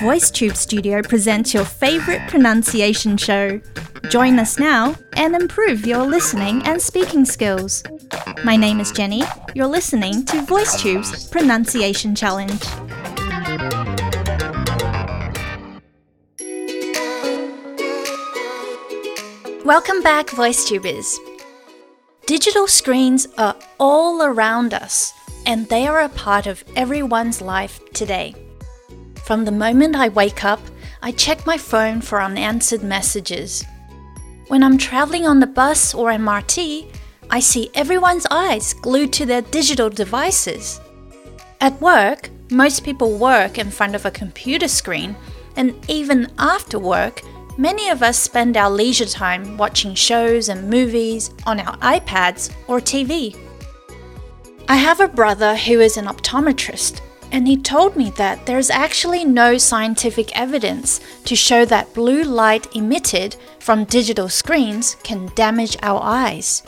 VoiceTube Studio presents your favorite pronunciation show. Join us now and improve your listening and speaking skills. My name is Jenny. You're listening to VoiceTube's Pronunciation Challenge. Welcome back, VoiceTubers. Digital screens are all around us, and they are a part of everyone's life today. From the moment I wake up, I check my phone for unanswered messages. When I'm traveling on the bus or MRT, I see everyone's eyes glued to their digital devices. At work, most people work in front of a computer screen, and even after work, Many of us spend our leisure time watching shows and movies on our iPads or TV. I have a brother who is an optometrist, and he told me that there is actually no scientific evidence to show that blue light emitted from digital screens can damage our eyes.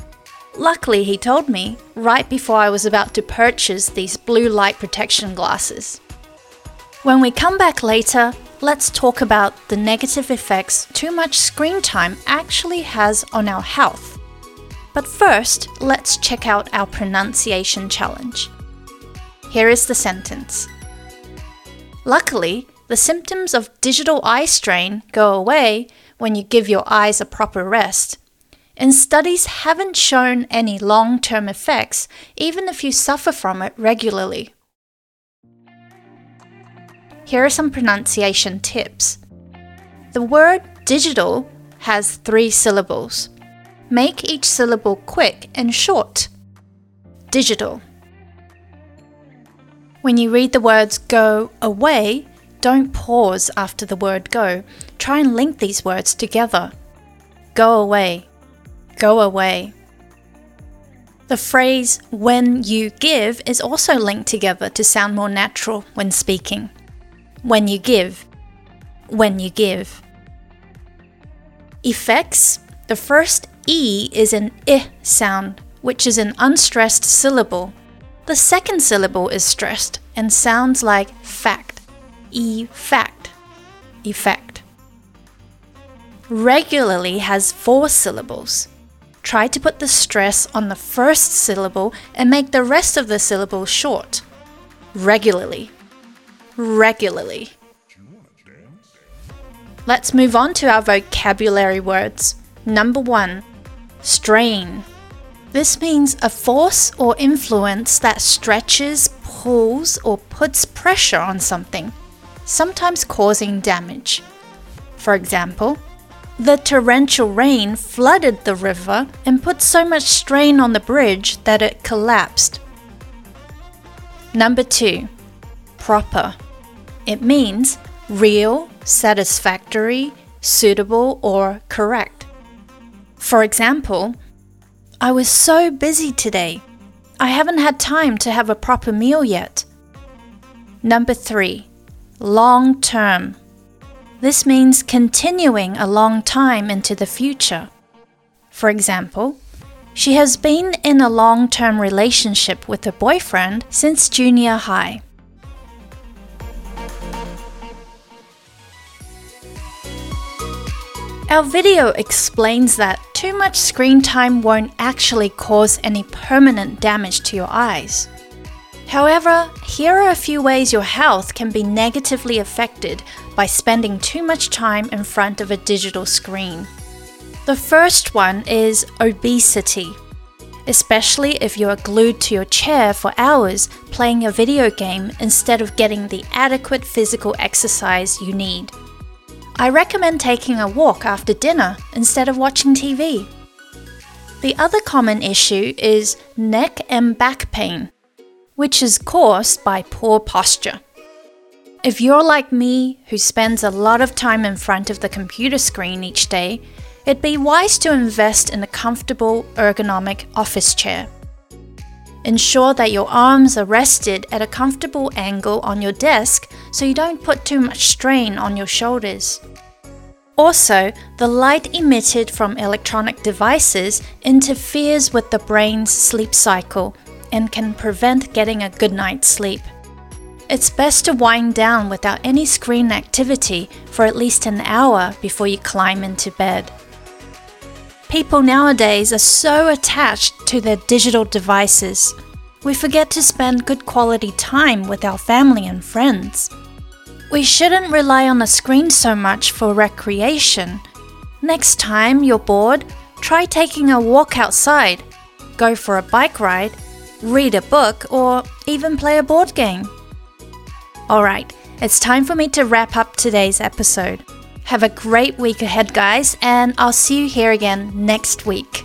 Luckily, he told me right before I was about to purchase these blue light protection glasses. When we come back later, let's talk about the negative effects too much screen time actually has on our health. But first, let's check out our pronunciation challenge. Here is the sentence Luckily, the symptoms of digital eye strain go away when you give your eyes a proper rest. And studies haven't shown any long term effects, even if you suffer from it regularly. Here are some pronunciation tips. The word digital has three syllables. Make each syllable quick and short. Digital. When you read the words go away, don't pause after the word go. Try and link these words together. Go away. Go away. The phrase when you give is also linked together to sound more natural when speaking. When you give. When you give. Effects. The first E is an I sound, which is an unstressed syllable. The second syllable is stressed and sounds like fact. E fact. Effect. Regularly has four syllables. Try to put the stress on the first syllable and make the rest of the syllable short. Regularly regularly. Let's move on to our vocabulary words. Number one, strain. This means a force or influence that stretches, pulls, or puts pressure on something, sometimes causing damage. For example, the torrential rain flooded the river and put so much strain on the bridge that it collapsed. Number two, proper. It means real, satisfactory, suitable, or correct. For example, I was so busy today. I haven't had time to have a proper meal yet. Number three, long term. This means continuing a long time into the future. For example, she has been in a long term relationship with her boyfriend since junior high. Our video explains that too much screen time won't actually cause any permanent damage to your eyes. However, here are a few ways your health can be negatively affected by spending too much time in front of a digital screen. The first one is obesity, especially if you are glued to your chair for hours playing a video game instead of getting the adequate physical exercise you need. I recommend taking a walk after dinner instead of watching TV. The other common issue is neck and back pain, which is caused by poor posture. If you're like me, who spends a lot of time in front of the computer screen each day, it'd be wise to invest in a comfortable, ergonomic office chair. Ensure that your arms are rested at a comfortable angle on your desk so you don't put too much strain on your shoulders. Also, the light emitted from electronic devices interferes with the brain's sleep cycle and can prevent getting a good night's sleep. it's best to wind down without any screen activity for at least an hour before you climb into bed. People nowadays are so attached to their digital devices, we forget to spend good quality time with our family and friends. We shouldn't rely on the screen so much for recreation. Next time you're bored, try taking a walk outside, go for a bike ride, read a book, or even play a board game. Alright, it's time for me to wrap up today's episode. Have a great week ahead, guys, and I'll see you here again next week.